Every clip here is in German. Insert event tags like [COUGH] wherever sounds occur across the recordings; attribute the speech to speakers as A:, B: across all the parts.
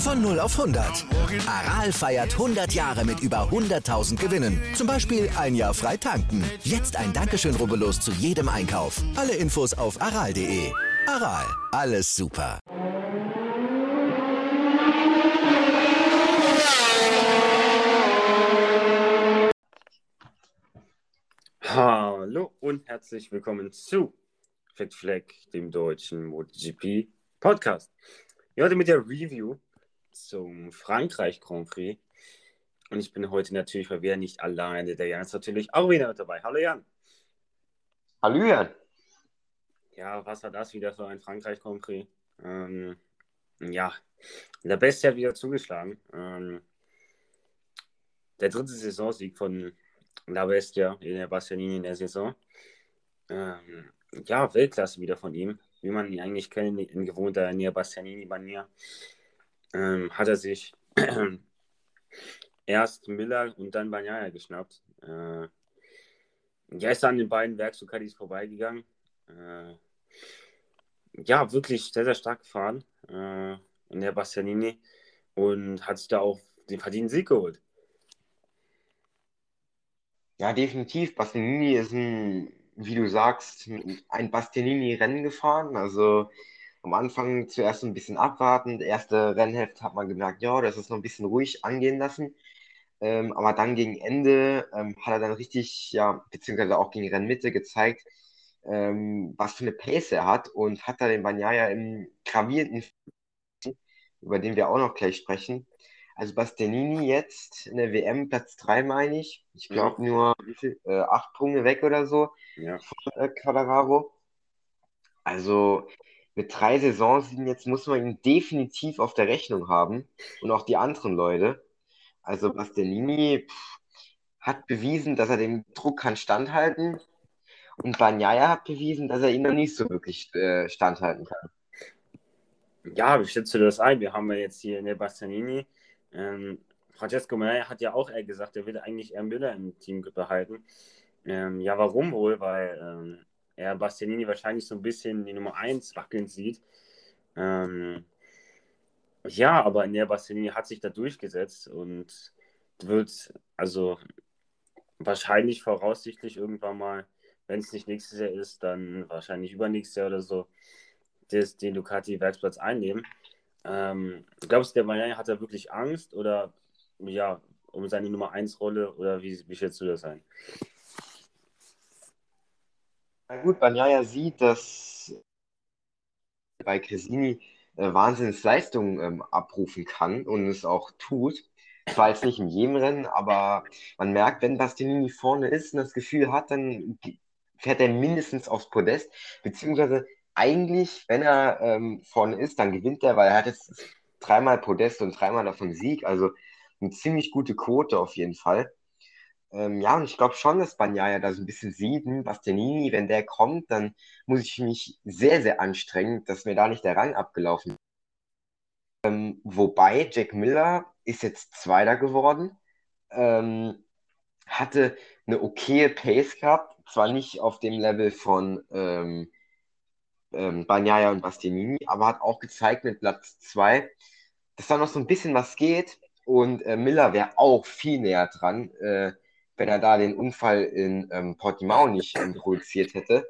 A: Von 0 auf 100. Aral feiert 100 Jahre mit über 100.000 Gewinnen. Zum Beispiel ein Jahr frei tanken. Jetzt ein Dankeschön, rubbellos zu jedem Einkauf. Alle Infos auf aral.de. Aral, alles super.
B: Hallo und herzlich willkommen zu Fit Flag, dem deutschen MotoGP Podcast. Heute mit der Review zum Frankreich Grand Prix. Und ich bin heute natürlich weil wir nicht alleine. Der Jan ist natürlich auch wieder mit dabei. Hallo Jan.
C: Hallo Jan.
B: Ja, was war das wieder für ein Frankreich Grand Prix? Ähm, ja, der Beste hat wieder zugeschlagen. Ähm, der dritte Saisonsieg von La Bestia in der Bastianini in der Saison. Ähm, ja, Weltklasse wieder von ihm, wie man ihn eigentlich kennt, in gewohnter Nia Bastianini-Manier ähm, hat er sich [CLEARS THROAT] erst Miller und dann Banyaya geschnappt. Äh, ja, ist an den beiden Werkstukatis vorbeigegangen. Äh, ja, wirklich sehr, sehr stark gefahren äh, in der Bastianini und hat sich da auch den verdienten Sieg geholt.
C: Ja, definitiv. Bastianini ist ein, wie du sagst, ein Bastianini-Rennen gefahren. Also am Anfang zuerst ein bisschen abwartend. Erste Rennhälfte hat man gemerkt, ja, das ist noch ein bisschen ruhig angehen lassen. Ähm, aber dann gegen Ende ähm, hat er dann richtig, ja, beziehungsweise auch gegen Rennmitte gezeigt, ähm, was für eine Pace er hat und hat da den Banyaya im gravierenden, über den wir auch noch gleich sprechen. Also Bastianini jetzt in der WM Platz 3, meine ich. Ich glaube nur wie viel, äh, acht Punkte weg oder so
B: Ja.
C: von äh, Quadraro. Also mit drei Saisonsiegen jetzt muss man ihn definitiv auf der Rechnung haben und auch die anderen Leute. Also Bastianini hat bewiesen, dass er dem Druck kann standhalten und Bagnaia hat bewiesen, dass er ihn noch nicht so wirklich äh, standhalten kann.
B: Ja, wie schätzt du das ein? Wir haben ja jetzt hier in der Bastianini. Ähm, Francesco Meyer hat ja auch eher gesagt, er will eigentlich eher Müller im Team behalten. Ähm, ja, warum wohl? Weil ähm, er Bastianini wahrscheinlich so ein bisschen die Nummer 1 wackeln sieht. Ähm, ja, aber in der Bastianini hat sich da durchgesetzt und wird also wahrscheinlich voraussichtlich irgendwann mal, wenn es nicht nächstes Jahr ist, dann wahrscheinlich übernächstes Jahr oder so, des, den Ducati-Werksplatz einnehmen. Ähm, glaubst du, der Bagnaia hat da wirklich Angst oder ja, um seine Nummer 1 Rolle oder wie, wie schätzt du das ein?
C: Na gut, Bagnaia sieht, dass bei Cresini äh, Wahnsinnsleistungen ähm, abrufen kann und es auch tut. Zwar jetzt nicht in jedem Rennen, aber man merkt, wenn Bastianini vorne ist und das Gefühl hat, dann fährt er mindestens aufs Podest, beziehungsweise eigentlich, wenn er ähm, vorne ist, dann gewinnt er, weil er hat jetzt dreimal Podest und dreimal davon Sieg, also eine ziemlich gute Quote auf jeden Fall. Ähm, ja, und ich glaube schon, dass Bagnaia da so ein bisschen sieht, hm, Bastianini, wenn der kommt, dann muss ich mich sehr, sehr anstrengen, dass mir da nicht der Rang abgelaufen ist. Ähm, wobei Jack Miller ist jetzt Zweiter geworden, ähm, hatte eine okaye Pace gehabt, zwar nicht auf dem Level von ähm, ähm, Bagnaia und Bastianini, aber hat auch gezeigt mit Platz 2, dass da noch so ein bisschen was geht. Und äh, Miller wäre auch viel näher dran, äh, wenn er da den Unfall in ähm, Portimao nicht ähm, produziert hätte.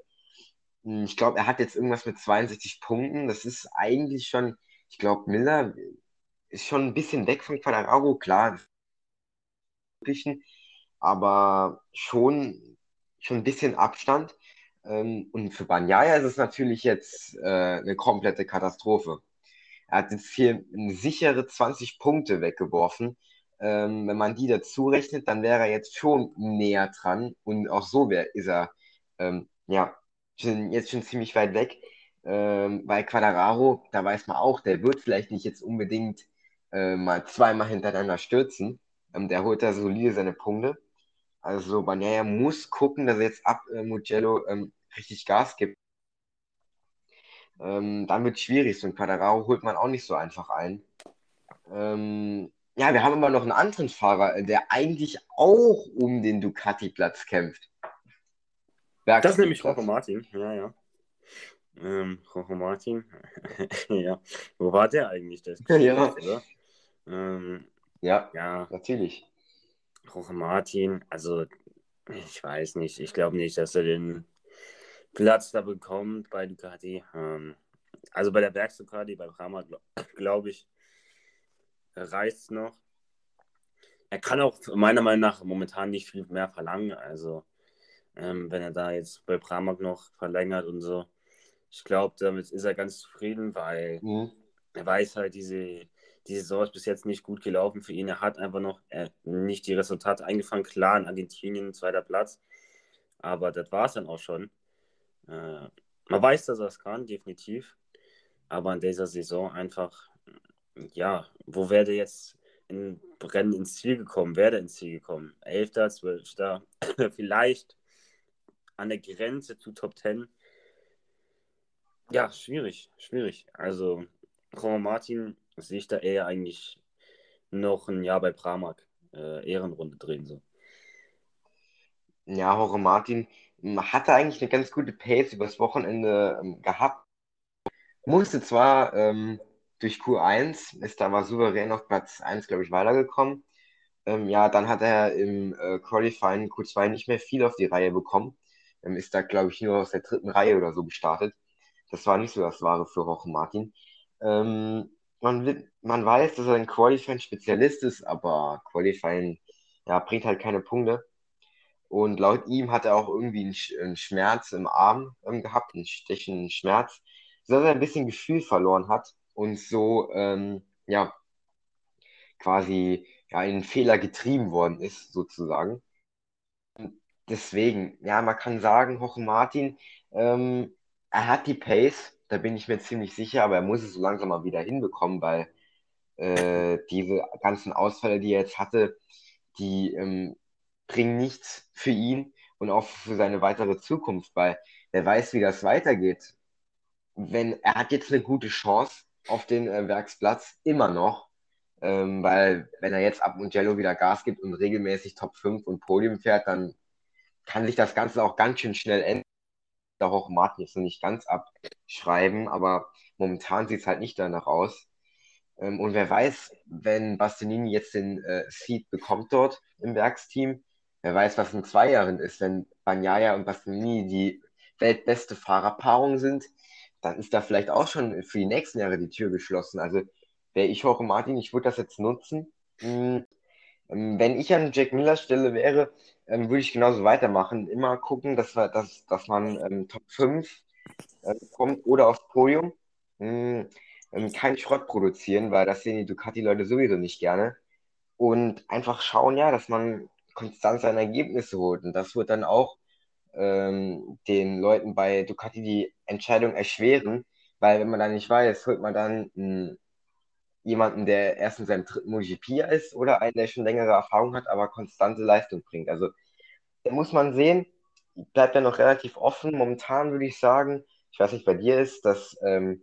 C: Hm, Ich glaube, er hat jetzt irgendwas mit 62 Punkten. Das ist eigentlich schon, ich glaube, Miller ist schon ein bisschen weg von Quadraro, klar, aber schon, schon ein bisschen Abstand. Ähm, und für Bagnaia ist es natürlich jetzt äh, eine komplette Katastrophe. Er hat jetzt hier eine sichere 20 Punkte weggeworfen. Ähm, wenn man die dazu rechnet, dann wäre er jetzt schon näher dran. Und auch so wär, ist er ähm, ja schon, jetzt schon ziemlich weit weg. Ähm, bei Quadraro, da weiß man auch, der wird vielleicht nicht jetzt unbedingt äh, mal zweimal hintereinander stürzen. Ähm, der holt da solide seine Punkte. Also Bagnaia muss gucken, dass er jetzt ab äh, Mugello ähm, richtig Gas gibt. Ähm, dann wird es schwierig. So ein Quadraro holt man auch nicht so einfach ein. Ähm, ja, wir haben aber noch einen anderen Fahrer, der eigentlich auch um den Ducati-Platz kämpft.
B: Berg das ist nämlich Rocco Martin, ja, ja. Ähm, Rocco Martin, [LAUGHS] ja. Wo war der eigentlich? Das
C: ja.
B: Ähm,
C: ja, ja, natürlich.
B: Rocco Martin, also ich weiß nicht, ich glaube nicht, dass er den Platz da bekommt bei Ducati. Ähm, also bei der Bergs Ducati, bei Brahma, glaube [CLEARS THROAT] glaub ich, reicht noch. Er kann auch meiner Meinung nach momentan nicht viel mehr verlangen. Also, ähm, wenn er da jetzt bei Pramac noch verlängert und so. Ich glaube, damit ist er ganz zufrieden, weil mhm. er weiß halt, diese, die Saison ist bis jetzt nicht gut gelaufen für ihn. Er hat einfach noch äh, nicht die Resultate eingefangen. Klar, in Argentinien zweiter Platz. Aber das war es dann auch schon. Äh, man weiß, dass er es kann, definitiv. Aber in dieser Saison einfach ja, wo wäre der jetzt in Rennen ins Ziel gekommen? Wäre der ins Ziel gekommen? Elfter, Zwölfter, [LAUGHS] vielleicht an der Grenze zu Top Ten. Ja, schwierig, schwierig. Also, Roman Martin sehe ich da eher eigentlich noch ein Jahr bei Pramac äh, Ehrenrunde drehen. So.
C: Ja, Jorge Martin hatte eigentlich eine ganz gute Pace übers Wochenende ähm, gehabt. Musste zwar ähm, durch Q1 ist da mal souverän auf Platz 1, glaube ich, weitergekommen. Ähm, ja, dann hat er im äh, Qualifying Q2 nicht mehr viel auf die Reihe bekommen. Ähm, ist da, glaube ich, nur aus der dritten Reihe oder so gestartet. Das war nicht so das Wahre für Roche Martin. Ähm, man, man weiß, dass er ein Qualifying-Spezialist ist, aber Qualifying ja, bringt halt keine Punkte. Und laut ihm hat er auch irgendwie einen, einen Schmerz im Arm ähm, gehabt, einen stechenden Schmerz, sodass er ein bisschen Gefühl verloren hat und so ähm, ja quasi ja, in Fehler getrieben worden ist, sozusagen. deswegen, ja, man kann sagen, Hoche Martin, ähm, er hat die Pace, da bin ich mir ziemlich sicher, aber er muss es so langsam mal wieder hinbekommen, weil äh, diese ganzen Ausfälle, die er jetzt hatte, die ähm, bringen nichts für ihn und auch für seine weitere Zukunft, weil er weiß, wie das weitergeht. Wenn er hat jetzt eine gute Chance, auf den äh, Werksplatz immer noch, ähm, weil wenn er jetzt ab Mugello wieder Gas gibt und regelmäßig Top 5 und Podium fährt, dann kann sich das Ganze auch ganz schön schnell ändern. Da auch Martin jetzt noch nicht ganz abschreiben, aber momentan sieht es halt nicht danach aus. Ähm, und wer weiß, wenn Bastianini jetzt den äh, Seed bekommt dort im Werksteam, wer weiß, was in zwei Jahren ist, wenn Banyaya und Bastianini die weltbeste Fahrerpaarung sind, dann ist da vielleicht auch schon für die nächsten Jahre die Tür geschlossen. Also wäre ich Jorge Martin, ich würde das jetzt nutzen. Hm, ähm, wenn ich an Jack Millers Stelle wäre, ähm, würde ich genauso weitermachen. Immer gucken, dass, wir, dass, dass man ähm, Top 5 äh, kommt oder aufs Podium. Hm, ähm, kein Schrott produzieren, weil das sehen die Ducati-Leute sowieso nicht gerne. Und einfach schauen, ja, dass man konstant seine Ergebnisse holt. Und das wird dann auch ähm, den Leuten bei Ducati die Entscheidung erschweren, weil wenn man dann nicht weiß, holt man dann mh, jemanden, der erst in seinem dritten MotoGP ist oder einen, der schon längere Erfahrung hat, aber konstante Leistung bringt. Also da muss man sehen, bleibt ja noch relativ offen. Momentan würde ich sagen, ich weiß nicht, bei dir ist, dass ähm,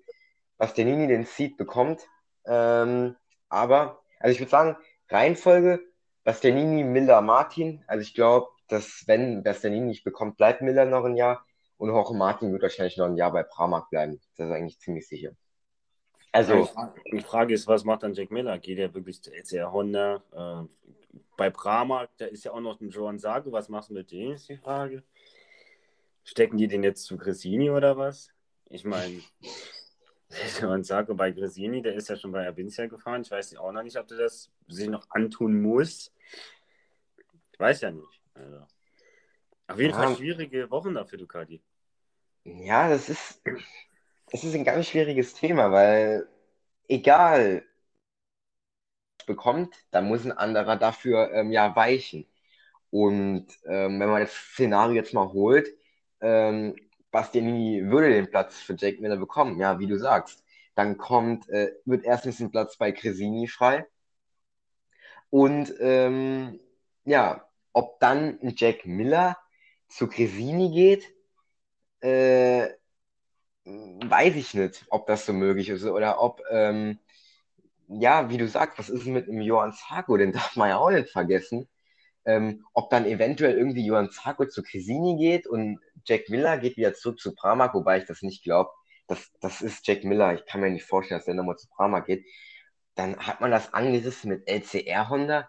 C: Bastianini den Seed bekommt. Ähm, aber, also ich würde sagen, Reihenfolge, Bastianini, Miller, Martin. Also ich glaube, dass wenn Bastianini nicht bekommt, bleibt Miller noch ein Jahr und Jorge Martin wird wahrscheinlich noch ein Jahr bei Pramac bleiben. Das ist eigentlich ziemlich sicher.
B: Also, die Frage ist, was macht dann Jack Miller? Geht er wirklich zu ECR Honda? Äh, bei Pramac, da ist ja auch noch ein Joan Sago. Was machst du mit dem, ist die Frage. Stecken die den jetzt zu Gresini oder was? Ich meine, [LAUGHS] Joan Sago bei Gresini, der ist ja schon bei Avincia gefahren. Ich weiß auch noch nicht, ob der das sich noch antun muss. Ich weiß ja nicht. Also, auf jeden ja. Fall schwierige Wochen da für Ducati.
C: Ja, das ist, das ist ein ganz schwieriges Thema, weil egal bekommt, dann muss ein anderer dafür ähm, ja weichen. Und ähm, wenn man das Szenario jetzt mal holt, ähm, Bastianini würde den Platz für Jake Miller bekommen, ja, wie du sagst. Dann kommt, äh, wird erstens ein Platz bei Cresini frei. Und ähm, ja, ob dann ein Jack Miller zu Cresini geht, äh, weiß ich nicht, ob das so möglich ist oder ob, ähm, ja, wie du sagst, was ist mit dem Johann Zarko? Den [LAUGHS] darf man ja auch nicht vergessen. Ähm, ob dann eventuell irgendwie Johann Zarko zu Cresini geht und Jack Miller geht wieder zurück zu Pramac, wobei ich das nicht glaube. Das, das ist Jack Miller. Ich kann mir nicht vorstellen, dass der nochmal zu Pramac geht. Dann hat man das angerissen mit LCR Honda.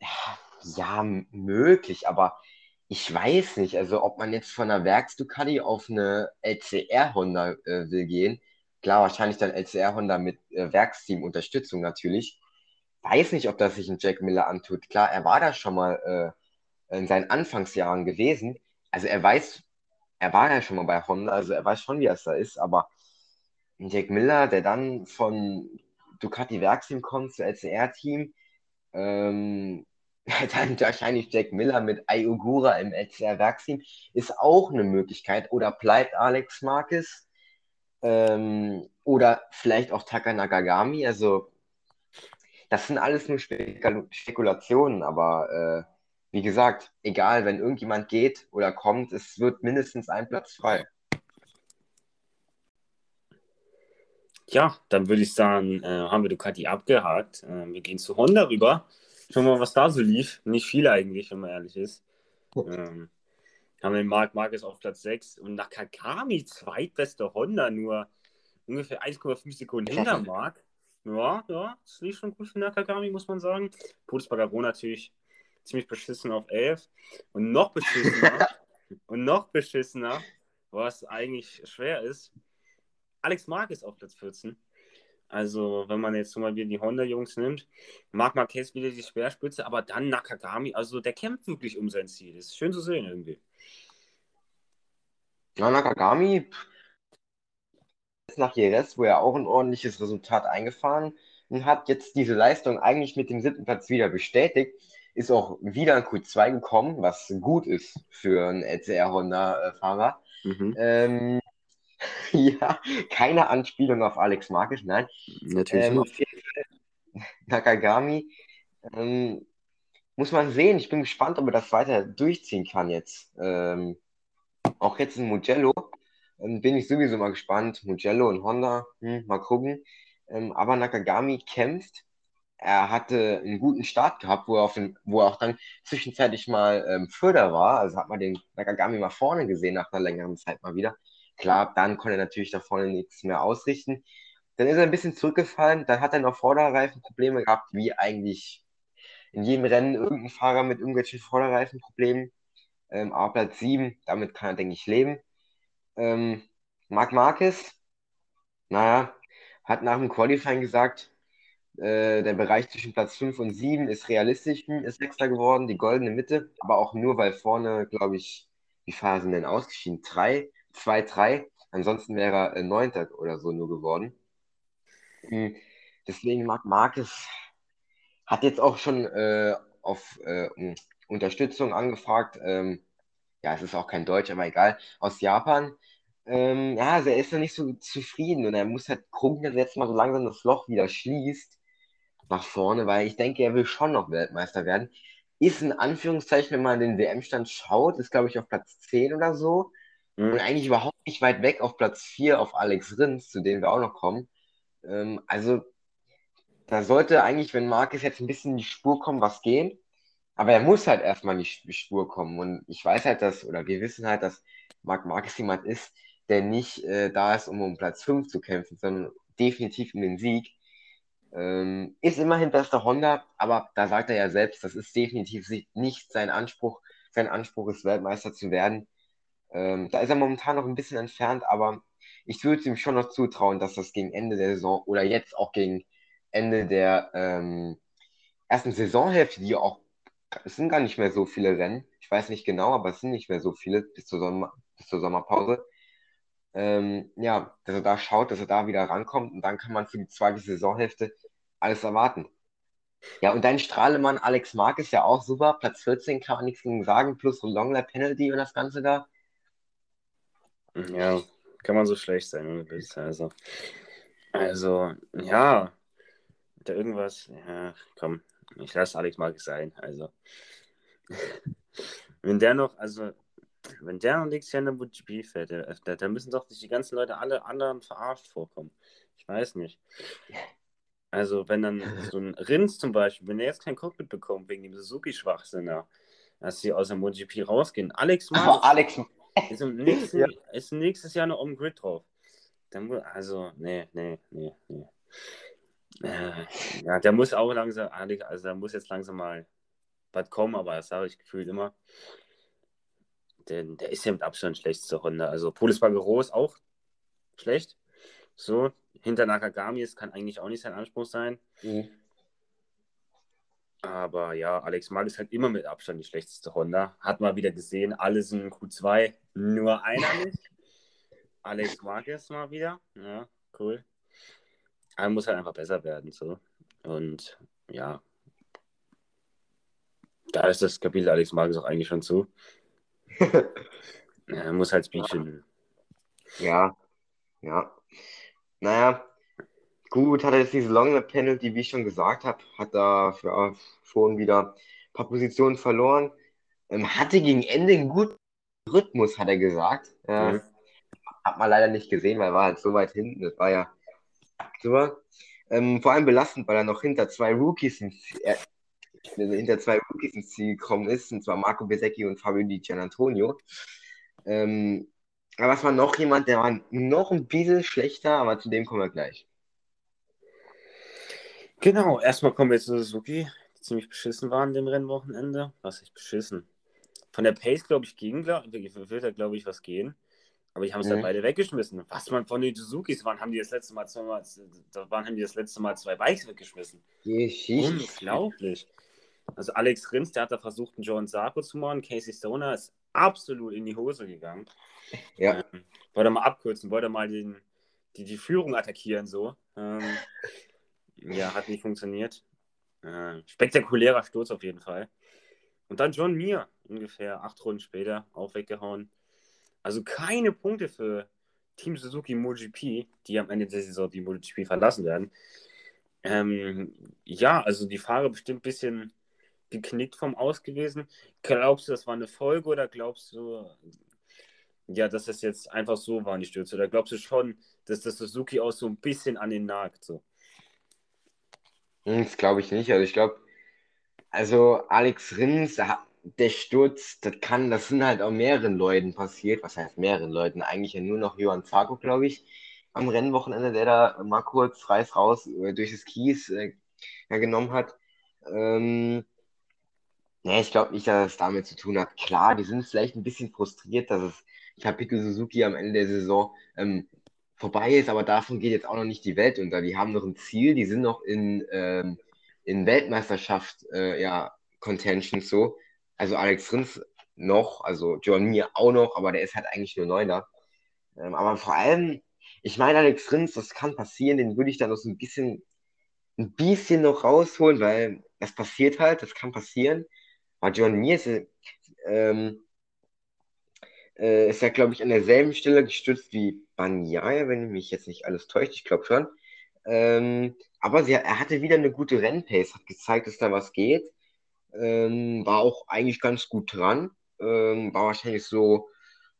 C: Ja, möglich, aber ich weiß nicht, also ob man jetzt von einer Werks-Ducati auf eine LCR-Honda äh, will gehen. Klar, wahrscheinlich dann LCR-Honda mit äh, Werksteam-Unterstützung natürlich. Weiß nicht, ob das sich ein Jack Miller antut. Klar, er war da schon mal äh, in seinen Anfangsjahren gewesen. Also er weiß, er war ja schon mal bei Honda, also er weiß schon, wie es da ist, aber ein Jack Miller, der dann von Ducati Werksteam kommt zu LCR-Team, ähm, dann wahrscheinlich Jack Miller mit Ayugura im LCR Werksteam ist auch eine Möglichkeit. Oder bleibt Alex Marquez ähm, oder vielleicht auch Taka Nakagami. Also das sind alles nur Spekul Spekulationen, aber äh, wie gesagt, egal, wenn irgendjemand geht oder kommt, es wird mindestens ein Platz frei.
B: Ja, dann würde ich sagen, äh, haben wir Ducati abgehakt. Äh, wir gehen zu Honda rüber. Schauen wir mal, was da so lief. Nicht viel eigentlich, wenn man ehrlich ist. Ähm, haben wir den Marc Marquez auf Platz 6 und Nakagami, zweitbeste Honda, nur ungefähr 1,5 Sekunden hinter Marc. Ja, ja, das lief schon gut für Nakagami, muss man sagen. Putz Bagaro natürlich ziemlich beschissen auf 11. Und noch beschissener, [LAUGHS] und noch beschissener, was eigentlich schwer ist, Alex Marquez auf Platz 14. Also, wenn man jetzt mal wieder die Honda-Jungs nimmt, Marc Marquez wieder die Speerspitze, aber dann Nakagami, also der kämpft wirklich um sein Ziel. Das ist schön zu sehen irgendwie.
C: Ja, Nakagami nach Jerez, wo er auch ein ordentliches Resultat eingefahren hat, jetzt diese Leistung eigentlich mit dem siebten Platz wieder bestätigt, ist auch wieder in Q2 gekommen, was gut ist für einen LCR Honda-Fahrer. Mhm. Ähm, [LAUGHS] ja, keine Anspielung auf Alex Marquez, nein.
B: Natürlich ähm,
C: nicht. Nakagami, ähm, muss man sehen. Ich bin gespannt, ob er das weiter durchziehen kann jetzt. Ähm, auch jetzt in Mugello ähm, bin ich sowieso mal gespannt. Mugello und Honda, hm, mal gucken. Ähm, aber Nakagami kämpft. Er hatte einen guten Start gehabt, wo er, auf den, wo er auch dann zwischenzeitlich mal ähm, Förder war. Also hat man den Nakagami mal vorne gesehen nach einer längeren Zeit mal wieder. Klar, dann konnte er natürlich da vorne nichts mehr ausrichten. Dann ist er ein bisschen zurückgefallen, dann hat er noch Vorderreifenprobleme gehabt, wie eigentlich in jedem Rennen irgendein Fahrer mit irgendwelchen Vorderreifenproblemen. Ähm, aber Platz 7, damit kann er, denke ich, leben. Ähm, Marc Marquez, naja, hat nach dem Qualifying gesagt, äh, der Bereich zwischen Platz 5 und 7 ist realistisch, ist Sechster geworden, die goldene Mitte, aber auch nur, weil vorne, glaube ich, wie sind denn ausgeschieden? Drei 2-3. Ansonsten wäre er äh, Neunter oder so nur geworden. Mhm. Deswegen Marc Marquez hat jetzt auch schon äh, auf äh, Unterstützung angefragt. Ähm, ja, es ist auch kein Deutsch, aber egal. Aus Japan. Ähm, ja, also er ist noch nicht so zufrieden und er muss halt gucken, dass er jetzt mal so langsam das Loch wieder schließt nach vorne, weil ich denke, er will schon noch Weltmeister werden. Ist in Anführungszeichen, wenn man den WM-Stand schaut, ist glaube ich auf Platz 10 oder so. Und eigentlich überhaupt nicht weit weg auf Platz 4 auf Alex Rins, zu dem wir auch noch kommen. Ähm, also da sollte eigentlich, wenn Marcus jetzt ein bisschen in die Spur kommen, was gehen. Aber er muss halt erstmal in die Spur kommen. Und ich weiß halt, dass, oder wir wissen halt, dass Marc Marquez jemand ist, der nicht äh, da ist, um um Platz 5 zu kämpfen, sondern definitiv um den Sieg. Ähm, ist immerhin bester Honda, aber da sagt er ja selbst, das ist definitiv nicht sein Anspruch. Sein Anspruch ist, Weltmeister zu werden. Ähm, da ist er momentan noch ein bisschen entfernt, aber ich würde ihm schon noch zutrauen, dass das gegen Ende der Saison oder jetzt auch gegen Ende der ähm, ersten Saisonhälfte, die auch, es sind gar nicht mehr so viele Rennen, ich weiß nicht genau, aber es sind nicht mehr so viele bis zur, Sommer, bis zur Sommerpause. Ähm, ja, dass er da schaut, dass er da wieder rankommt und dann kann man für die zweite Saisonhälfte alles erwarten. Ja, und dein Strahlemann Alex Mark ist ja auch super. Platz 14 kann man nichts gegen sagen, plus Longlap Penalty und das Ganze da.
B: Ja, kann man so schlecht sein, ohne Witz. Also, Also, ja, da irgendwas, ja, komm, ich lasse Alex mal sein. Also, [LAUGHS] wenn der noch, also, wenn der noch nächstes Jahr in der MotoGP fährt, da, da müssen doch die ganzen Leute alle anderen verarscht vorkommen. Ich weiß nicht. Also, wenn dann so ein Rins zum Beispiel, wenn er jetzt kein Cockpit bekommt wegen dem Suzuki-Schwachsinn, dass sie aus der MotoGP rausgehen. Alex [LAUGHS]
C: Mann Alex
B: ist, nächsten, ja. ist nächstes Jahr noch um Grid drauf. Dann, also, nee, nee, nee, nee. Äh, ja, der muss auch langsam, also da muss jetzt langsam mal was kommen, aber das habe ich gefühlt immer. Denn der ist ja mit Abstand schlechteste Honda. Also Polis Bagero ist auch schlecht. So, hinter Nakagami, es kann eigentlich auch nicht sein Anspruch sein. Mhm. Aber ja, Alex Mag ist halt immer mit Abstand die schlechteste Honda. Hat mal wieder gesehen, alle sind Q2, nur einer nicht. Alex ist mal wieder. Ja, cool. Er muss halt einfach besser werden. So. Und ja, da ist das Kapitel Alex Marques auch eigentlich schon zu. [LAUGHS] er muss halt Speedchen.
C: Ja, ja. Naja, gut, hat er jetzt diese Long Penalty, wie ich schon gesagt habe, hat da für, schon wieder ein paar Positionen verloren. Ähm, hatte gegen Ende einen guten Rhythmus, hat er gesagt. Äh, mhm. Hat man leider nicht gesehen, weil er war halt so weit hinten. Das war ja super. Ähm, vor allem belastend, weil er noch hinter zwei Rookies ins, äh, hinter zwei Rookies ins Ziel gekommen ist, und zwar Marco Besecchi und Fabio Di Gianantonio. Ähm, aber es war noch jemand, der war noch ein bisschen schlechter, aber zu dem kommen wir gleich.
B: Genau, erstmal kommen wir zu Suzuki, die ziemlich beschissen waren dem Rennwochenende. Was ist beschissen? Von der Pace, glaube ich, ging, glaub, wird da, glaube ich, was gehen. Aber die haben es mhm. dann beide weggeschmissen. Was man von den Suzukis, wann haben die das letzte Mal zwei Mal, wann haben die das letzte Mal zwei Bikes weggeschmissen? Unglaublich. Also Alex Rins, der hat da versucht, einen John Sarko zu machen. Casey Stoner ist absolut in die Hose gegangen.
C: Ja.
B: Ähm, wollte mal abkürzen, wollte mal den, die, die Führung attackieren, so. Ähm, [LAUGHS] ja, hat nicht funktioniert. Äh, spektakulärer Sturz auf jeden Fall. Und dann John Mir, ungefähr acht Runden später, auch weggehauen. Also keine Punkte für Team Suzuki MotoGP, die am Ende der Saison die MotoGP verlassen werden. Ähm, ja, also die Fahrer bestimmt ein bisschen geknickt vom Aus gewesen. Glaubst du, das war eine Folge oder glaubst du, ja, dass das jetzt einfach so war, die Stürze? Oder glaubst du schon, dass das Suzuki auch so ein bisschen an den nagt? So?
C: Hm, das glaube ich nicht. Also ich glaube, also Alex Rins, der Sturz, das kann, das sind halt auch mehreren Leuten passiert. Was heißt mehreren Leuten? Eigentlich ja nur noch Johann Zarko, glaube ich, am Rennwochenende, der da mal kurz Reis raus äh, durch das Kies äh, genommen hat. Ähm, Nee, ich glaube nicht, dass es damit zu tun hat. Klar, die sind vielleicht ein bisschen frustriert, dass es Kapitel Suzuki am Ende der Saison ähm, vorbei ist, aber davon geht jetzt auch noch nicht die Welt unter. Die haben noch ein Ziel, die sind noch in, ähm, in Weltmeisterschaft, äh, ja, Contentions so. Also Alex Rins noch, also John Mir auch noch, aber der ist halt eigentlich nur Neuner. Ähm, aber vor allem, ich meine, Alex Rins, das kann passieren, den würde ich dann noch so ein bisschen, ein bisschen noch rausholen, weil das passiert halt, das kann passieren. Aber John Mir ist, ähm, äh, ist ja, glaube ich, an derselben Stelle gestützt wie Banyaya, wenn mich jetzt nicht alles täuscht. Ich glaube schon. Ähm, aber sie, er hatte wieder eine gute Rennpace, hat gezeigt, dass da was geht. Ähm, war auch eigentlich ganz gut dran. Ähm, war wahrscheinlich so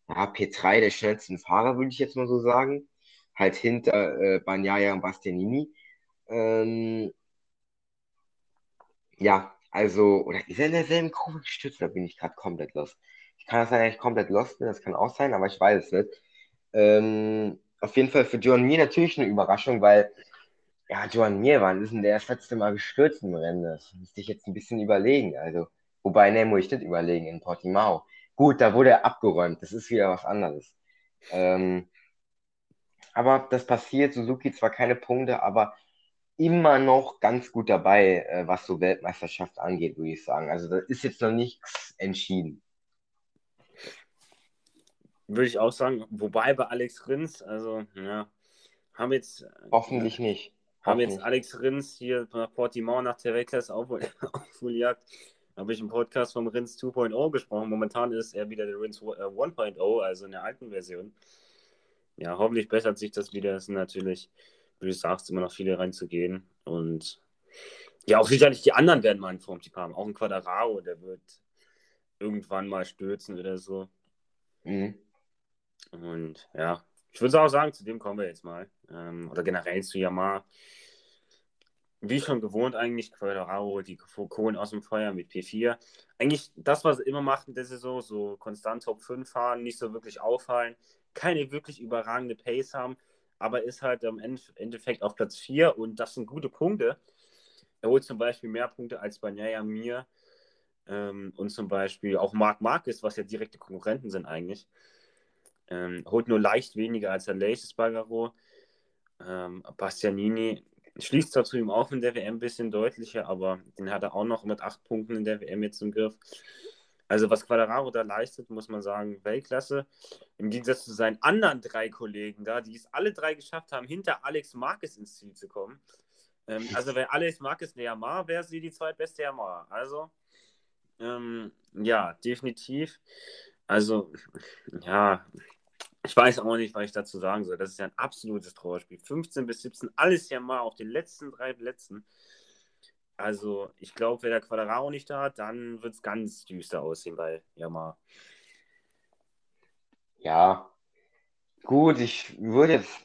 C: ja, P3 der schnellsten Fahrer, würde ich jetzt mal so sagen. Halt hinter äh, Banyaya und Bastianini. Ähm, ja, also, oder ist er in derselben Kurve gestürzt? Da bin ich gerade komplett lost. Ich kann das sein, dass ich komplett lost bin, das kann auch sein, aber ich weiß es nicht. Ähm, auf jeden Fall für Joan Mir natürlich eine Überraschung, weil, ja, Joan Mir, wann ist denn der das letzte Mal gestürzt im Rennen? Das müsste ich jetzt ein bisschen überlegen. Also, wobei, ne, muss ich nicht überlegen, in Portimao. Gut, da wurde er abgeräumt, das ist wieder was anderes. Ähm, aber das passiert, Suzuki zwar keine Punkte, aber immer noch ganz gut dabei, äh, was so Weltmeisterschaft angeht, würde ich sagen. Also da ist jetzt noch nichts entschieden.
B: Würde ich auch sagen. Wobei bei Alex Rins, also ja, haben jetzt.
C: Hoffentlich äh, nicht.
B: Haben jetzt Alex Rins hier nach Portimao nach Terekles aufgejagt. [LAUGHS] habe ich im Podcast vom Rins 2.0 gesprochen. Momentan ist er wieder der Rins 1.0, äh, also in der alten Version. Ja, hoffentlich bessert sich das wieder. Das ist natürlich wie du sagst, immer noch viele reinzugehen. Und ja, auch sicherlich die anderen werden mal einen Formtipp haben. Auch ein Quadraro, der wird irgendwann mal stürzen oder so. Mhm. Und ja, ich würde auch sagen, zu dem kommen wir jetzt mal. Ähm, oder generell zu Yamaha. Wie schon gewohnt eigentlich, Quadraro, die Kohlen aus dem Feuer mit P4. Eigentlich das, was sie immer machen, das ist so, so konstant Top 5 fahren, nicht so wirklich auffallen, keine wirklich überragende Pace haben, aber ist halt im Endeffekt auf Platz 4 und das sind gute Punkte. Er holt zum Beispiel mehr Punkte als Banyaya mir ähm, und zum Beispiel auch Marc Marquez, was ja direkte Konkurrenten sind eigentlich. Ähm, holt nur leicht weniger als der Laces Bagaro. Ähm, Bastianini schließt zwar zu ihm auf in der WM ein bisschen deutlicher, aber den hat er auch noch mit acht Punkten in der WM jetzt im Griff. Also was Quadraro da leistet, muss man sagen, Weltklasse. Im Gegensatz zu seinen anderen drei Kollegen da, die es alle drei geschafft haben, hinter Alex Marquez ins Ziel zu kommen. Ähm, [LAUGHS] also wenn Alex Marquez eine Yamaha wäre, sie die zweitbeste Yamaha. Also ähm, ja, definitiv. Also ja, ich weiß auch nicht, was ich dazu sagen soll. Das ist ja ein absolutes Trauerspiel. 15 bis 17, alles ja mal auf den letzten drei Plätzen. Also, ich glaube, wäre der Quadraro nicht da, dann wird es ganz düster aussehen bei Yamaha.
C: Ja, gut, ich würde jetzt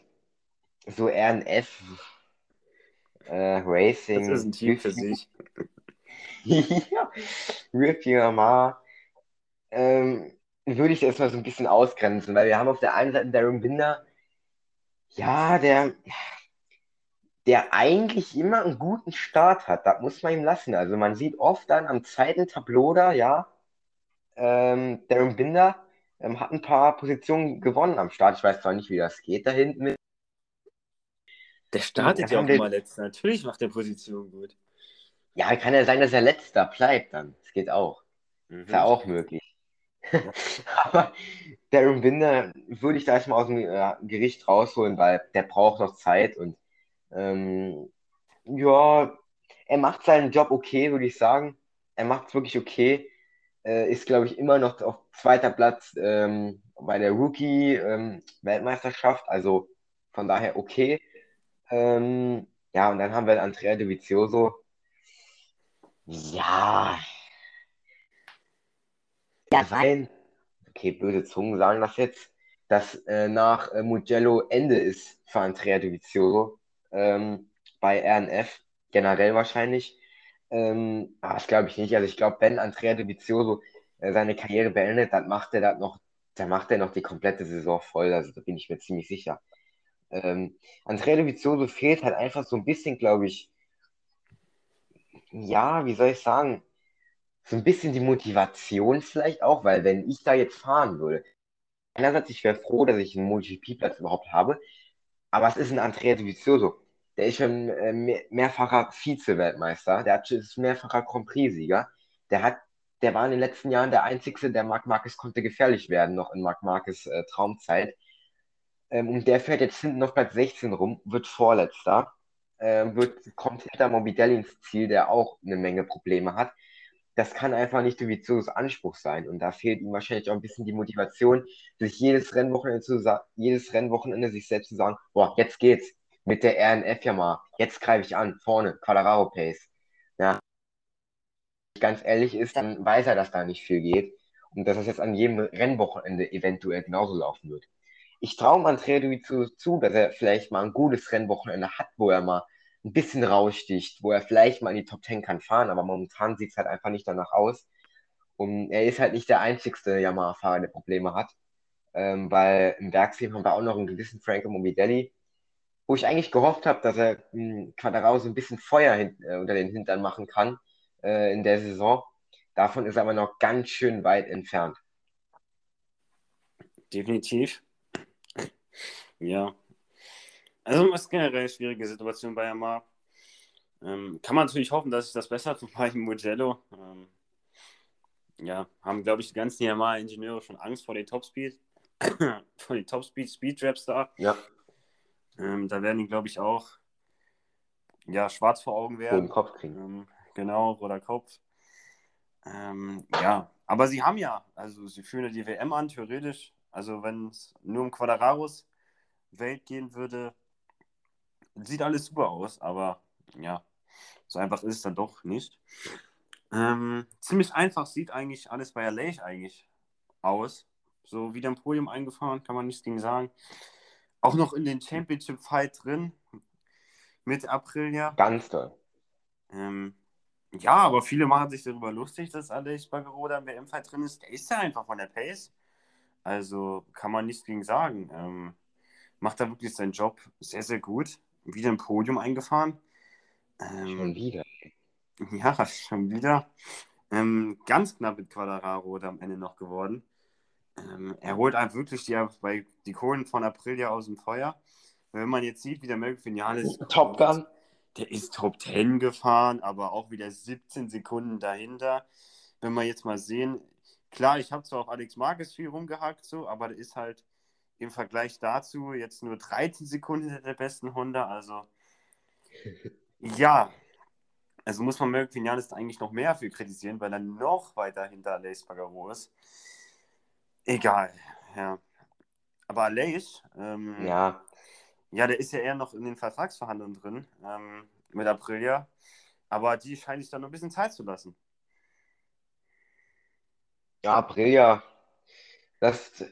C: so RNF äh, Racing.
B: Das ist ein Team für sich. [LAUGHS]
C: ja, Riff Yamaha. Ähm, würde ich das mal so ein bisschen ausgrenzen, weil wir haben auf der einen Seite Darren Binder, ja, der, der eigentlich immer einen guten Start hat. Das muss man ihm lassen. Also man sieht oft dann am zweiten Tableau da, ja, ähm, Darren Binder ähm, hat ein paar Positionen gewonnen am Start. Ich weiß zwar nicht, wie das geht da hinten.
B: Der startet ja auch immer letzter. Natürlich macht der Position gut.
C: Ja, kann ja sein, dass er letzter bleibt dann. Das geht auch. Mhm. Ist ja auch möglich. [LAUGHS] Aber Darren Binder würde ich da erstmal aus dem äh, Gericht rausholen, weil der braucht noch Zeit und ähm, ja, er macht seinen Job okay, würde ich sagen. Er macht es wirklich okay. Äh, ist, glaube ich, immer noch auf zweiter Platz ähm, bei der Rookie-Weltmeisterschaft. Ähm, also von daher okay. Ähm, ja, und dann haben wir Andrea De Vizioso. Ja, ja, sein, okay, böse Zungen sagen das jetzt, dass äh, nach äh, Mugello Ende ist für Andrea Dovizioso ähm, bei RNF, generell wahrscheinlich. Ähm, das glaube ich nicht. Also ich glaube, wenn Andrea Dovizioso äh, seine Karriere beendet, dann macht er das noch, dann macht er noch die komplette Saison voll. Also da bin ich mir ziemlich sicher. Ähm, Andrea Dovizioso fehlt halt einfach so ein bisschen, glaube ich, ja, wie soll ich sagen, so ein bisschen die Motivation vielleicht auch, weil wenn ich da jetzt fahren würde, einerseits, ich wäre froh, dass ich einen MotoGP-Platz überhaupt habe, aber es ist ein Andrea Dovizioso. Der ist schon äh, mehr, mehrfacher Vize-Weltmeister, der ist mehrfacher Grand Prix-Sieger. Der hat, der war in den letzten Jahren der Einzige, der Marc Marquez konnte gefährlich werden, noch in Marc Marquez äh, Traumzeit. Ähm, und der fährt jetzt hinten auf Platz 16 rum, wird Vorletzter, äh, wird, kommt hinter Morbidelli ins Ziel, der auch eine Menge Probleme hat das kann einfach nicht Doviziosos Anspruch sein. Und da fehlt ihm wahrscheinlich auch ein bisschen die Motivation, sich jedes Rennwochenende, zu jedes Rennwochenende sich selbst zu sagen, boah, jetzt geht's mit der RNF ja mal, jetzt greife ich an, vorne, Quadraro Pace. Ja, ganz ehrlich ist, dann weiß er, dass da nicht viel geht und dass das jetzt an jedem Rennwochenende eventuell genauso laufen wird. Ich traue Andrea Dovizioso zu, dass er vielleicht mal ein gutes Rennwochenende hat, wo er mal ein bisschen raussticht, wo er vielleicht mal in die Top 10 kann fahren, aber momentan sieht es halt einfach nicht danach aus. Und er ist halt nicht der einzigste Yamaha-Fahrer, der Probleme hat. Ähm, weil im Werksteam haben wir auch noch einen gewissen Franco Morbidelli, wo ich eigentlich gehofft habe, dass er hm, Quadrao so ein bisschen Feuer hin, äh, unter den Hintern machen kann äh, in der Saison. Davon ist er aber noch ganz schön weit entfernt.
B: Definitiv. Ja, also es ist generell eine schwierige Situation bei Yamaha. Ähm, kann man natürlich hoffen, dass sich das besser tut [LAUGHS] bei Mugello. Ähm, ja, haben, glaube ich, die ganzen Yamaha-Ingenieure schon Angst vor den Topspeed, [COUGHS] vor den Topspeed Speed-Traps da.
C: Ja.
B: Ähm, da werden die, glaube ich, auch ja, schwarz vor Augen werden.
C: Roten Kopf kriegen.
B: Ähm, genau, roter Kopf. Ähm, ja, aber sie haben ja, also sie führen ja die WM an, theoretisch. Also wenn es nur um Quadraros Welt gehen würde, sieht alles super aus, aber ja, so einfach ist es dann doch nicht. Ähm, ziemlich einfach sieht eigentlich alles bei Lake eigentlich aus. So wieder im Podium eingefahren, kann man nichts gegen sagen. Auch noch in den Championship Fight drin. Mit April ja.
C: Ganz toll.
B: Ähm, ja, aber viele machen sich darüber lustig, dass Alex Bagheroda im WM-Fight drin ist. Der ist ja einfach von der Pace. Also kann man nichts gegen sagen. Ähm, macht da wirklich seinen Job sehr, sehr gut. Wieder im Podium eingefahren.
C: Ähm, schon wieder.
B: Ja, [LAUGHS] schon wieder. Ähm, ganz knapp mit Quadraro am Ende noch geworden. Ähm, er holt einfach wirklich die, bei, die Kohlen von April ja aus dem Feuer. Wenn man jetzt sieht, wie der Melvin Vinales. [LAUGHS]
C: Top Gun.
B: Der ist Top 10 gefahren, aber auch wieder 17 Sekunden dahinter. Wenn wir jetzt mal sehen, klar, ich habe zwar auf Alex Marquez viel rumgehackt, so, aber der ist halt im Vergleich dazu jetzt nur 13 Sekunden hinter der besten Honda. Also, [LAUGHS] ja, also muss man Merck Vinales eigentlich noch mehr für kritisieren, weil er noch weiter hinter Aleix Bagaro ist. Egal, ja. Aber Aleix, ähm,
C: ja.
B: ja, der ist ja eher noch in den Vertragsverhandlungen drin ähm, mit Aprilia. Aber die scheint sich dann noch ein bisschen Zeit zu lassen.
C: Ja, Aprilia, das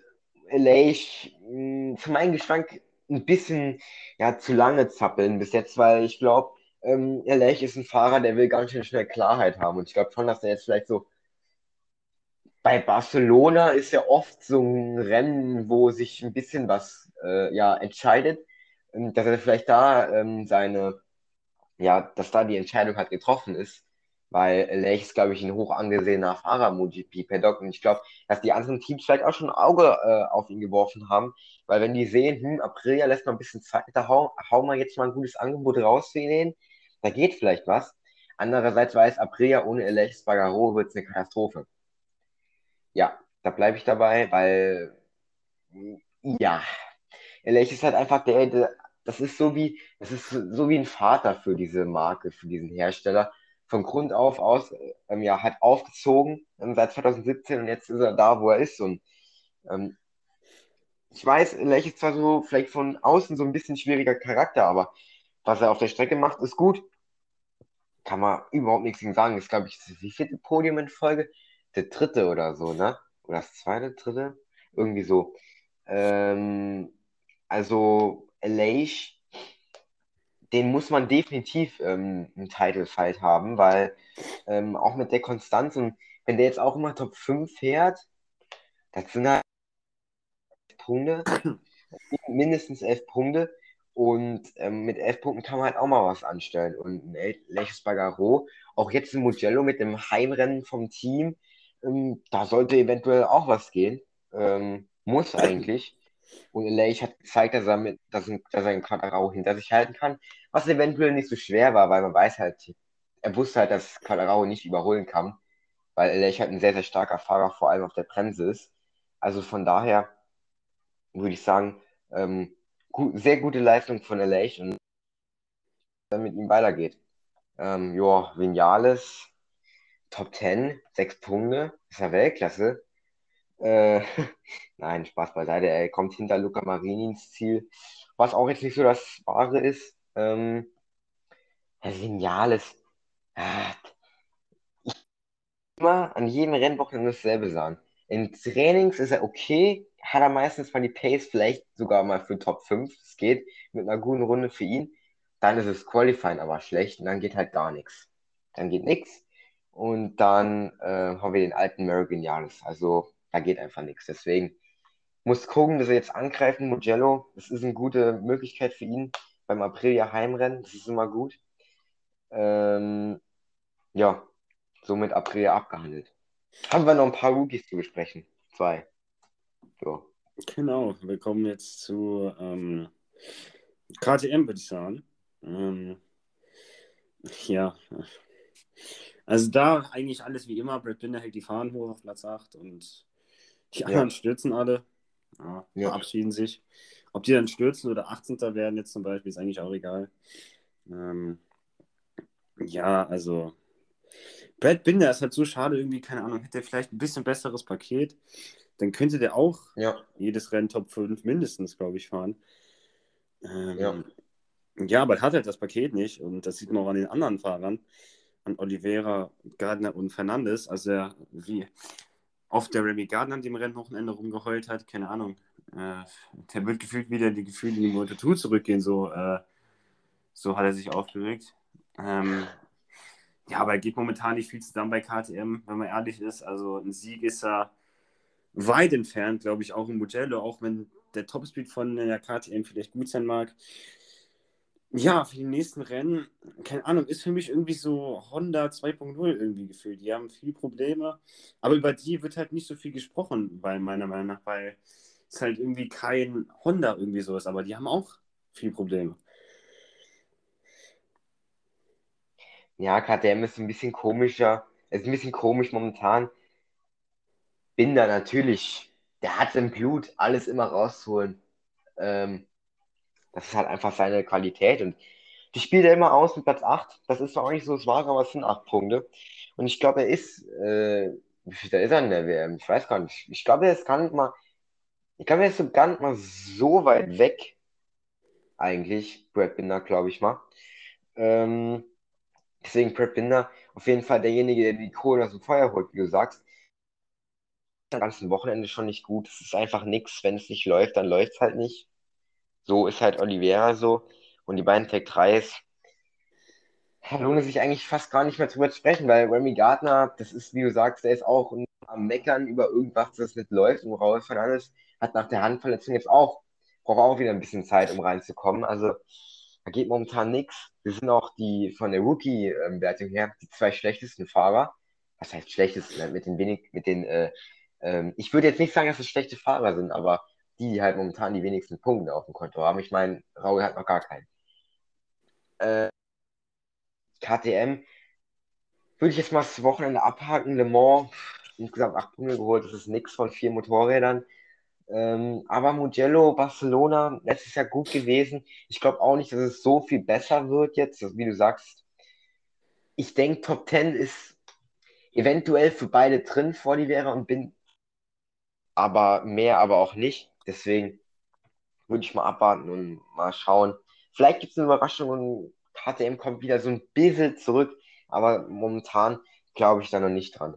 C: Aleix, hm, für meinen Geschmack ein bisschen ja, zu lange zappeln bis jetzt, weil ich glaube, ähm, Lech ist ein Fahrer, der will ganz schön schnell Klarheit haben. Und ich glaube schon, dass er jetzt vielleicht so. Bei Barcelona ist ja oft so ein Rennen, wo sich ein bisschen was äh, ja, entscheidet. Ähm, dass er vielleicht da ähm, seine, ja, dass da die Entscheidung halt getroffen ist. Weil Lech ist, glaube ich, ein hoch angesehener Fahrer im MotoGP-Paddock. Und ich glaube, dass die anderen Teams vielleicht auch schon ein Auge äh, auf ihn geworfen haben. Weil wenn die sehen, hm, Aprilia lässt mal ein bisschen Zeit, da hauen hau wir jetzt mal ein gutes Angebot raus für ihn da geht vielleicht was. Andererseits weiß Aprilia ohne Elech Spargaro wird es eine Katastrophe. Ja, da bleibe ich dabei, weil ja, Elech ist halt einfach der, der, das ist so wie, das ist so wie ein Vater für diese Marke, für diesen Hersteller. Von Grund auf aus, ähm, ja, hat aufgezogen ähm, seit 2017 und jetzt ist er da, wo er ist. Und ähm, ich weiß, Lech ist zwar so vielleicht von außen so ein bisschen schwieriger Charakter, aber was er auf der Strecke macht, ist gut kann man überhaupt nichts gegen sagen. Das ist, glaube ich, wie vierte Podium in Folge? Der dritte oder so, ne? Oder das zweite, dritte? Irgendwie so. Ähm, also, Elish, den muss man definitiv ähm, einen Title Fight haben, weil ähm, auch mit der Konstanz und wenn der jetzt auch immer Top 5 fährt, das sind halt Punkte, [CLEARS THROAT] mindestens elf Punkte. Und ähm, mit elf Punkten kann man halt auch mal was anstellen. Und Lechus Bagaro, auch jetzt in Mugello mit dem Heimrennen vom Team, ähm, da sollte eventuell auch was gehen. Ähm, muss [CLEARS THROAT] eigentlich. Und Lech hat gezeigt, dass er, mit, dass, dass er einen Quadraro hinter sich halten kann, was eventuell nicht so schwer war, weil man weiß halt, er wusste halt, dass Quadraro nicht überholen kann, weil Lech halt ein sehr, sehr starker Fahrer, vor allem auf der Bremse ist. Also von daher würde ich sagen, ähm, gut, sehr gute Leistung von LA und dann mit ihm weitergeht. Ähm, ja, Vinales, Top 10, 6 Punkte, ist ja Weltklasse. Äh, [LAUGHS] nein, Spaß beiseite, er kommt hinter Luca Marini ins Ziel, was auch jetzt nicht so das Wahre ist. Ähm, äh, ich immer an jedem Rennwochenende dasselbe sagen. In Trainings ist er okay, hat er meistens mal die Pace vielleicht sogar mal für Top 5. Es geht mit einer guten Runde für ihn. Dann ist es Qualifying aber schlecht und dann geht halt gar nichts. Dann geht nichts und dann äh, haben wir den alten American Jahres. Also da geht einfach nichts. Deswegen muss gucken, dass er jetzt angreifen. Mugello, das ist eine gute Möglichkeit für ihn beim Aprilia Heimrennen. Das ist immer gut. Ähm, ja, somit Aprilia abgehandelt. Haben wir noch ein paar Rookies zu besprechen? Zwei.
B: So. Genau, wir kommen jetzt zu ähm, KTM, würde ich sagen. Ähm, ja, also da eigentlich alles wie immer. Brad Binder hält die Fahnen hoch auf Platz 8 und die anderen ja. stürzen alle. Ja, ja. Verabschieden sich. Ob die dann stürzen oder 18. werden jetzt zum Beispiel, ist eigentlich auch egal. Ähm, ja, also Brad Binder ist halt so schade irgendwie, keine Ahnung, hätte er vielleicht ein bisschen besseres Paket dann könnte der auch
C: ja.
B: jedes Rennen Top 5 mindestens, glaube ich, fahren. Ähm, ja. Ja, aber er hat halt das Paket nicht und das sieht man auch an den anderen Fahrern, an Oliveira, Gardner und Fernandes. Also er, wie oft der Remy Gardner an dem Rennwochenende rumgeheult hat, keine Ahnung. Äh, der wird gefühlt wieder die Gefühle in die Multitude zurückgehen, so, äh, so hat er sich aufgeregt. Ähm, ja, aber er geht momentan nicht viel zusammen bei KTM, wenn man ehrlich ist. Also ein Sieg ist er weit entfernt, glaube ich, auch im Mugello, auch wenn der Topspeed von der KTM vielleicht gut sein mag. Ja, für die nächsten Rennen, keine Ahnung, ist für mich irgendwie so Honda 2.0 irgendwie gefühlt. Die haben viele Probleme, aber über die wird halt nicht so viel gesprochen, weil meiner Meinung nach, weil es halt irgendwie kein Honda irgendwie so ist, aber die haben auch viele Probleme.
C: Ja, KTM ist ein bisschen komischer, ist ein bisschen komisch momentan. Binder natürlich, der hat im Blut, alles immer rauszuholen. Ähm, das ist halt einfach seine Qualität. Und die spielt er immer aus mit Platz 8. Das ist zwar auch nicht so schwach, aber es sind 8 Punkte. Und ich glaube, er ist, äh, wie viel ist er in der WM? Ich weiß gar nicht. Ich glaube, er ist gar nicht mal, ich glaube, er ist so gar nicht mal so weit weg. Eigentlich, Brad Binder, glaube ich mal. Ähm, deswegen Brad Binder auf jeden Fall derjenige, der die Kohle aus dem Feuer holt, wie du sagst. Das ganzen Wochenende schon nicht gut. Es ist einfach nichts. Wenn es nicht läuft, dann läuft es halt nicht. So ist halt Oliveira so. Und die beiden Tag 3s, da lohnt es sich eigentlich fast gar nicht mehr drüber zu sprechen, weil Remy Gardner, das ist, wie du sagst, der ist auch am Meckern über irgendwas, das nicht läuft. Und Raul Fernandes hat nach der Handverletzung jetzt auch, braucht auch wieder ein bisschen Zeit, um reinzukommen. Also da geht momentan nichts. Wir sind auch die von der Rookie-Wertung her die zwei schlechtesten Fahrer. Was heißt schlechtesten? Mit den wenig, mit den, äh, ähm, ich würde jetzt nicht sagen, dass es schlechte Fahrer sind, aber die, die halt momentan die wenigsten Punkte auf dem Konto haben. Ich meine, Raul hat noch gar keinen. Äh, KTM würde ich jetzt mal das Wochenende abhaken. Le Mans insgesamt acht Punkte geholt. Das ist nichts von vier Motorrädern. Ähm, aber Mugello, Barcelona, letztes Jahr gut gewesen. Ich glaube auch nicht, dass es so viel besser wird jetzt, wie du sagst. Ich denke, Top 10 ist eventuell für beide drin vor die wäre und bin aber mehr aber auch nicht. Deswegen würde ich mal abwarten und mal schauen. Vielleicht gibt es eine Überraschung und KTM kommt wieder so ein bisschen zurück, aber momentan glaube ich da noch nicht dran.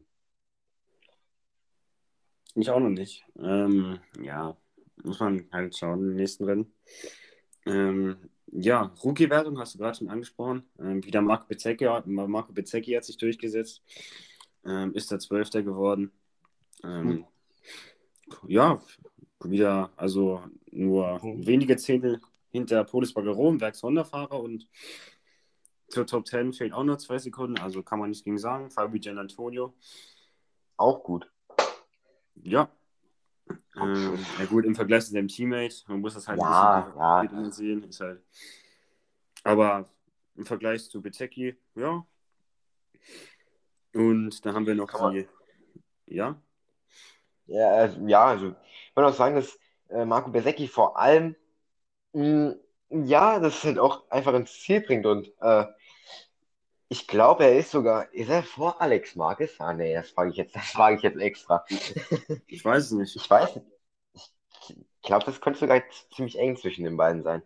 B: Ich auch noch nicht. Ähm, ja, muss man halt schauen im nächsten Rennen. Ähm, ja, Rookie-Wertung hast du gerade schon angesprochen. Ähm, wieder Marco Bezzecchi, Marco Bezzecchi hat sich durchgesetzt. Ähm, ist der Zwölfter geworden. Mhm. Ja, wieder, also nur mhm. wenige Zehntel hinter Polis Baggeron, Werks Honda-Fahrer und zur Top 10 fehlen auch nur zwei Sekunden, also kann man nichts gegen sagen. Fabio Gian Antonio.
C: Auch gut.
B: Ja. Ähm, ja gut, im Vergleich zu seinem Teammate, man muss das halt
C: ja,
B: ein bisschen ja. sehen. Ist halt... Aber im Vergleich zu Bezecki, ja. Und dann haben wir noch Kann die. Ja?
C: Ja, äh, ja, also ich würde auch sagen, dass äh, Marco Bezecki vor allem mh, mm, ja, das halt auch einfach ins Ziel bringt und äh, ich glaube, er ist sogar, ist er vor Alex Marquez? Ah, nee, das frage ich jetzt, das frage ich jetzt extra. [LAUGHS]
B: Ich weiß es nicht.
C: Ich weiß Ich glaube, das könnte sogar ziemlich eng zwischen den beiden sein.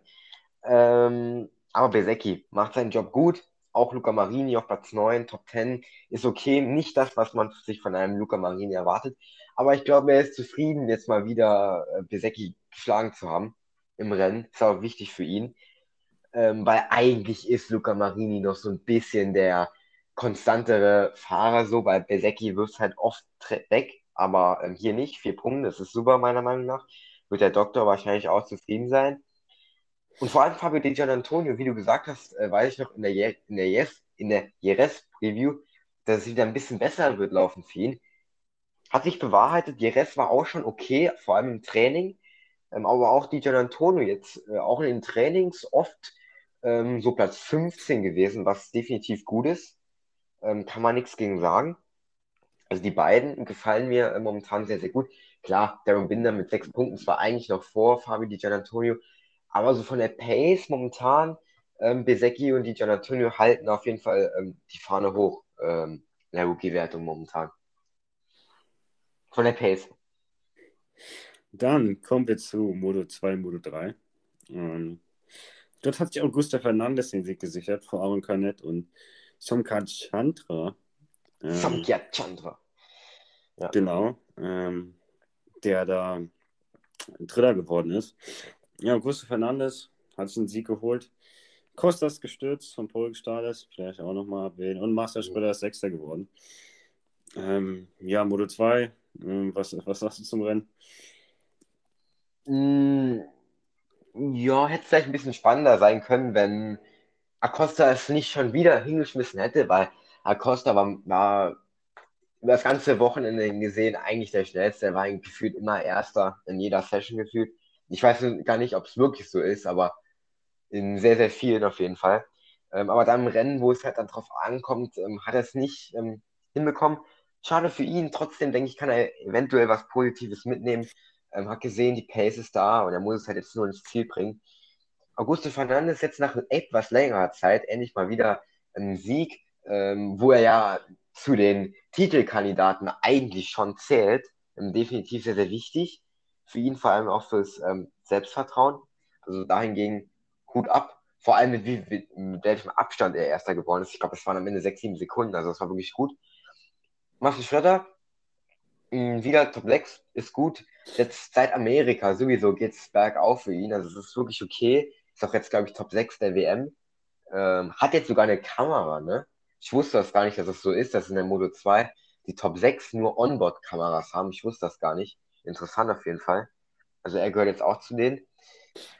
C: Ähm, aber Besecki macht seinen Job gut. Auch Luca Marini auf Platz 9, Top 10 ist okay. Nicht das, was man sich von einem Luca Marini erwartet. Aber ich glaube, er ist zufrieden, jetzt mal wieder äh, Besecki geschlagen zu haben im Rennen. Ist auch wichtig für ihn ähm, weil eigentlich ist Luca Marini noch so ein bisschen der konstantere Fahrer, so, weil Besecki wirft halt oft weg, aber ähm, hier nicht. Vier Punkte, das ist super, meiner Meinung nach. Wird der Doktor wahrscheinlich auch zufrieden sein. Und vor allem Fabio Di Gian Antonio, wie du gesagt hast, äh, weiß ich noch in der, Je in der, yes in der Jerez-Preview, dass es wieder ein bisschen besser wird laufen für ihn. Hat sich bewahrheitet, Jerez war auch schon okay, vor allem im Training. Ähm, aber auch Di Gian Antonio jetzt, äh, auch in den Trainings oft ähm, so Platz 15 gewesen, was definitiv gut ist. Ähm, kann man nichts gegen sagen. Also die beiden gefallen mir äh, momentan sehr, sehr gut. Klar, Darren Binder mit sechs Punkten zwar eigentlich noch vor Fabio Di Gianantonio, aber so von der Pace momentan, ähm, Besecchi und Di Gianantonio halten auf jeden Fall ähm, die Fahne hoch ähm, in der Rookie-Wertung momentan. Von der Pace.
B: Dann kommen wir zu Modo 2, Modo 3. Ähm, Dort hat sich Augusta Fernandes den Sieg gesichert vor Aaron Canet und Somkat Chandra.
C: Ähm, Somkat Chandra.
B: Ja. Genau. Ähm, der da Dritter geworden ist. Ja, Augusto Fernandes hat sich einen Sieg geholt. Kostas gestürzt, von Paul gestartet, vielleicht auch nochmal erwähnen. Und Master Schröder ist Sechster geworden. Ähm, ja, Modo 2, ähm, was, was sagst du zum Rennen?
C: Mm, ja, hätte vielleicht ein bisschen spannender sein können, wenn Acosta es nicht schon wieder hingeschmissen hätte, weil Acosta war, war über das ganze Wochenende gesehen eigentlich der schnellste. Er war gefühlt immer Erster in jeder Session gefühlt. Ich weiß gar nicht, ob es wirklich so ist, aber in sehr, sehr vielen auf jeden Fall. Ähm, aber dann im Rennen, wo es halt dann drauf ankommt, ähm, hat er es nicht ähm, hinbekommen. Schade für ihn. Trotzdem denke ich, kann er eventuell was Positives mitnehmen. Ähm, hat gesehen, die Pace ist da und er muss es halt jetzt nur ins Ziel bringen. Augusto Fernandes jetzt nach etwas längerer Zeit endlich mal wieder einen Sieg, ähm, wo er ja zu den Titelkandidaten eigentlich schon zählt. Ähm, definitiv sehr, sehr wichtig. Für ihn vor allem auch fürs ähm, Selbstvertrauen. Also dahingegen Hut ab. Vor allem mit, wie, mit welchem Abstand er Erster geworden ist. Ich glaube, es waren am Ende sechs, sieben Sekunden. Also das war wirklich gut. Marcel Schröder, mh, wieder Top 6, ist gut. Jetzt seit Amerika sowieso geht es bergauf für ihn. Also es ist wirklich okay. Ist auch jetzt, glaube ich, Top 6 der WM. Ähm, hat jetzt sogar eine Kamera, ne? Ich wusste das gar nicht, dass es das so ist, dass in der Modo 2 die Top 6 nur Onboard-Kameras haben. Ich wusste das gar nicht. Interessant auf jeden Fall. Also er gehört jetzt auch zu denen.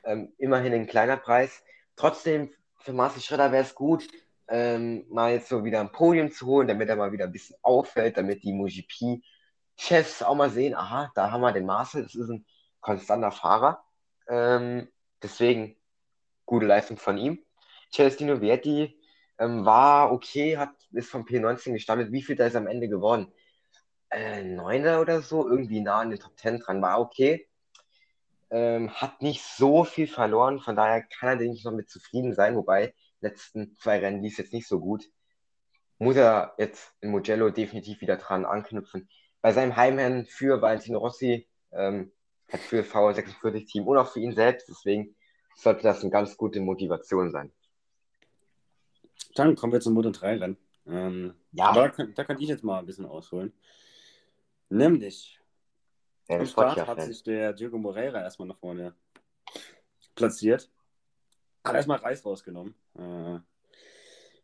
C: Ähm, immerhin ein kleiner Preis. Trotzdem, für Marcel Schritter wäre es gut, ähm, mal jetzt so wieder ein Podium zu holen, damit er mal wieder ein bisschen auffällt, damit die MotoGP-Chefs auch mal sehen, aha, da haben wir den Marcel, das ist ein konstanter Fahrer. Ähm, deswegen gute Leistung von ihm. Celestino Vietti ähm, war okay, hat, ist vom P19 gestartet. Wie viel da ist am Ende geworden? Äh, Neuner oder so, irgendwie nah an den Top 10 dran, war okay ähm, hat nicht so viel verloren, von daher kann er, denke ich, noch mit zufrieden sein, wobei letzten zwei Rennen lief es jetzt nicht so gut. Muss er jetzt in Mugello definitiv wieder dran anknüpfen. Bei seinem Heimrennen für Valentino Rossi, ähm, hat für VR46-Team und auch für ihn selbst, deswegen sollte das eine ganz gute Motivation sein.
B: Dann kommen wir zum Moto 3 Rennen. Ähm, ja. Da kann, da kann ich jetzt mal ein bisschen ausholen. Nämlich ja, Am Start hat sich der Diego Moreira erstmal nach vorne platziert. Hat erstmal Reis rausgenommen. Äh,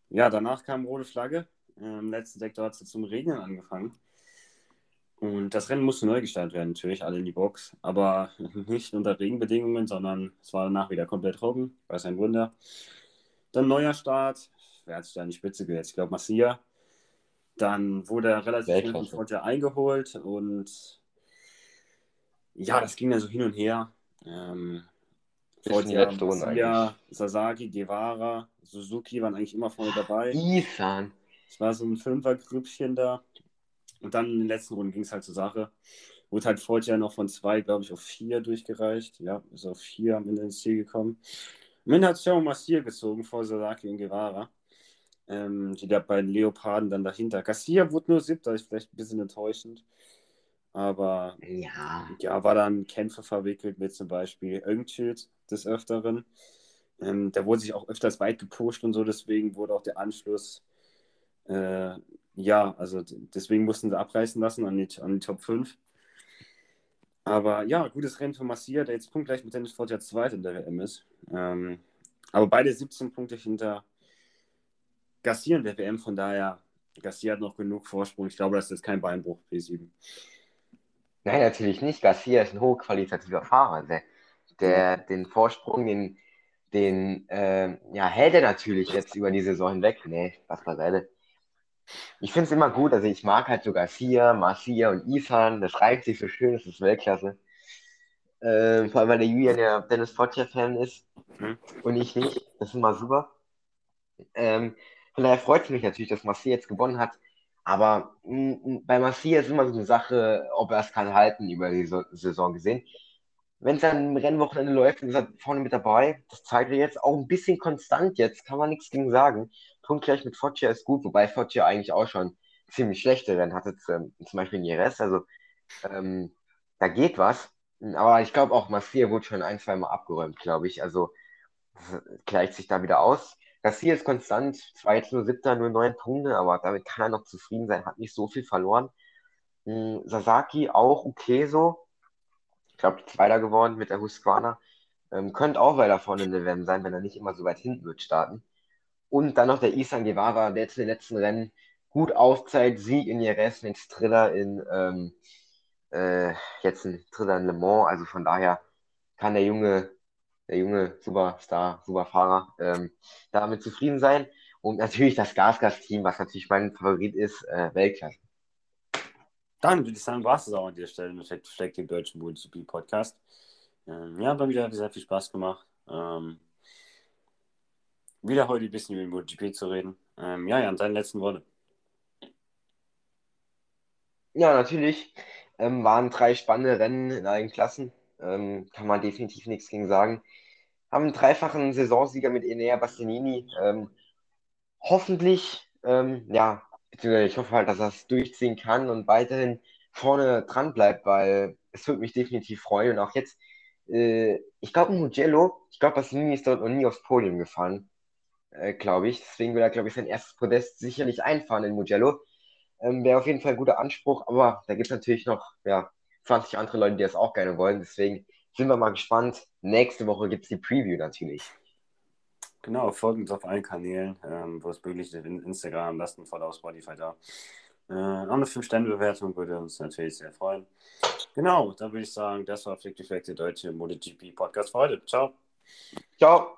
B: ja, danach kam rote Flagge. Äh, Im letzten Sektor hat es zum Regnen angefangen. Und das Rennen musste neu gestartet werden, natürlich, alle in die Box. Aber [LAUGHS] nicht unter Regenbedingungen, sondern es war danach wieder komplett trocken. War ein Wunder. Dann neuer Start. Wer hat sich da in die Spitze gesetzt? Ich glaube, Massia. Dann wurde er relativ schnell von eingeholt und ja, das ging dann so hin und her. Ähm, Forza, Sasaki, Guevara, Suzuki waren eigentlich immer vorne dabei.
C: Isan.
B: Es war so ein Fünfergrüppchen da. Und dann in den letzten Runden ging es halt zur Sache. Wurde halt Forza noch von zwei, glaube ich, auf vier durchgereicht. Ja, ist auf vier am Ende ins Ziel gekommen. Ende hat Xiao Massier gezogen vor Sasaki und Guevara. Ähm, die da beiden Leoparden dann dahinter. Garcia wurde nur siebter, ist vielleicht ein bisschen enttäuschend. Aber
C: ja,
B: ja war dann Kämpfe verwickelt mit zum Beispiel Öngchild des Öfteren. Ähm, der wurde sich auch öfters weit gepusht und so, deswegen wurde auch der Anschluss, äh, ja, also deswegen mussten sie abreißen lassen an die, an die Top 5. Aber ja, gutes Rennen für Massia, der jetzt punktgleich mit Dennis Ford ja zweit in der WM ist. Ähm, aber beide 17 Punkte hinter Garcia in der WM, von daher, Garcia hat noch genug Vorsprung. Ich glaube, das ist jetzt kein Beinbruch, P7.
C: Nein, natürlich nicht. Garcia ist ein hochqualitativer Fahrer. Der, der den Vorsprung, den, den äh, ja, hält er natürlich jetzt über die Saison hinweg. Nee, was beiseite. Ich finde es immer gut, also ich mag halt so Garcia, Marcia und Isan, das reibt sich so schön, das ist Weltklasse. Äh, vor allem, weil der Julian ja Dennis Fodger-Fan ist mhm. und ich nicht. Das ist immer super. Ähm, von daher freut es mich natürlich, dass Marcia jetzt gewonnen hat. Aber mh, mm, mm, bei Marcia ist immer so eine Sache, ob er es kann halten über die Saison gesehen. Wenn es dann im Rennwochenende läuft ist er vorne mit dabei, das zeigt er jetzt auch ein bisschen konstant jetzt, kann man nichts gegen sagen. Punktgleich mit Foggia ist gut, wobei Foggia eigentlich auch schon ziemlich schlechte Rennen hatte, zum, zum Beispiel in Jerez. Also ähm, da geht was. Aber ich glaube auch, Marcia wurde schon ein, zwei Mal abgeräumt, glaube ich. Also Das gleicht sich da wieder aus. Garcia ist konstant, zwar jetzt nur siebter, nur neun Punkte, aber damit kann er noch zufrieden sein, hat nicht so viel verloren. Hm, Sasaki auch okay so. Ich glaube, Zweiter geworden mit der Husqvarna. Ähm, könnte auch weiter vorne in der WM sein, wenn er nicht immer so weit hinten wird starten. Und dann noch der Isan Guevara, der jetzt in den letzten Rennen gut aufzeigt. Sieg in Jerez, jetzt Triller in, ähm, äh, jetzt ein Triller in Le Mans. Also von daher kann der junge, der junge Superstar, Superfahrer ähm, damit zufrieden sein. Und natürlich das Gasgas-Team, was natürlich mein Favorit ist, äh, Weltklasse.
B: Dann würde ich sagen, war es auch an der Stelle mit Fleck dem deutschen MotoGP-Podcast. Ähm, ja, mir wieder sehr viel Spaß gemacht. Ähm, wieder heute ein bisschen über MotoGP zu reden. Ähm, ja, Jan, deine letzten Worte.
C: Ja, natürlich. Ähm, waren drei spannende Rennen in allen Klassen. Ähm, kann man definitiv nichts gegen sagen. Haben einen dreifachen Saisonsieger mit Enea Bastianini. Ähm, hoffentlich, ähm, ja, beziehungsweise ich hoffe halt, dass er es durchziehen kann und weiterhin vorne dran bleibt, weil es würde mich definitiv freuen. Und auch jetzt, äh, ich glaube, Mugello, ich glaube, Bastianini ist dort noch nie aufs Podium gefahren, äh, glaube ich. Deswegen will er, glaube ich, sein erstes Podest sicherlich einfahren in Mugello. Ähm, Wäre auf jeden Fall ein guter Anspruch, aber da gibt es natürlich noch ja, 20 andere Leute, die das auch gerne wollen. Deswegen sind wir mal gespannt. Nächste Woche gibt es die Preview natürlich.
B: Genau, folgt uns auf allen Kanälen, ähm, wo es möglich ist, Instagram, am besten voll auf Spotify da. Äh, auch eine 5-Sterne-Bewertung würde uns natürlich sehr freuen. Genau, dann würde ich sagen, das war Flick Fleck, der deutsche MotoGP-Podcast für heute. Ciao.
C: Ciao.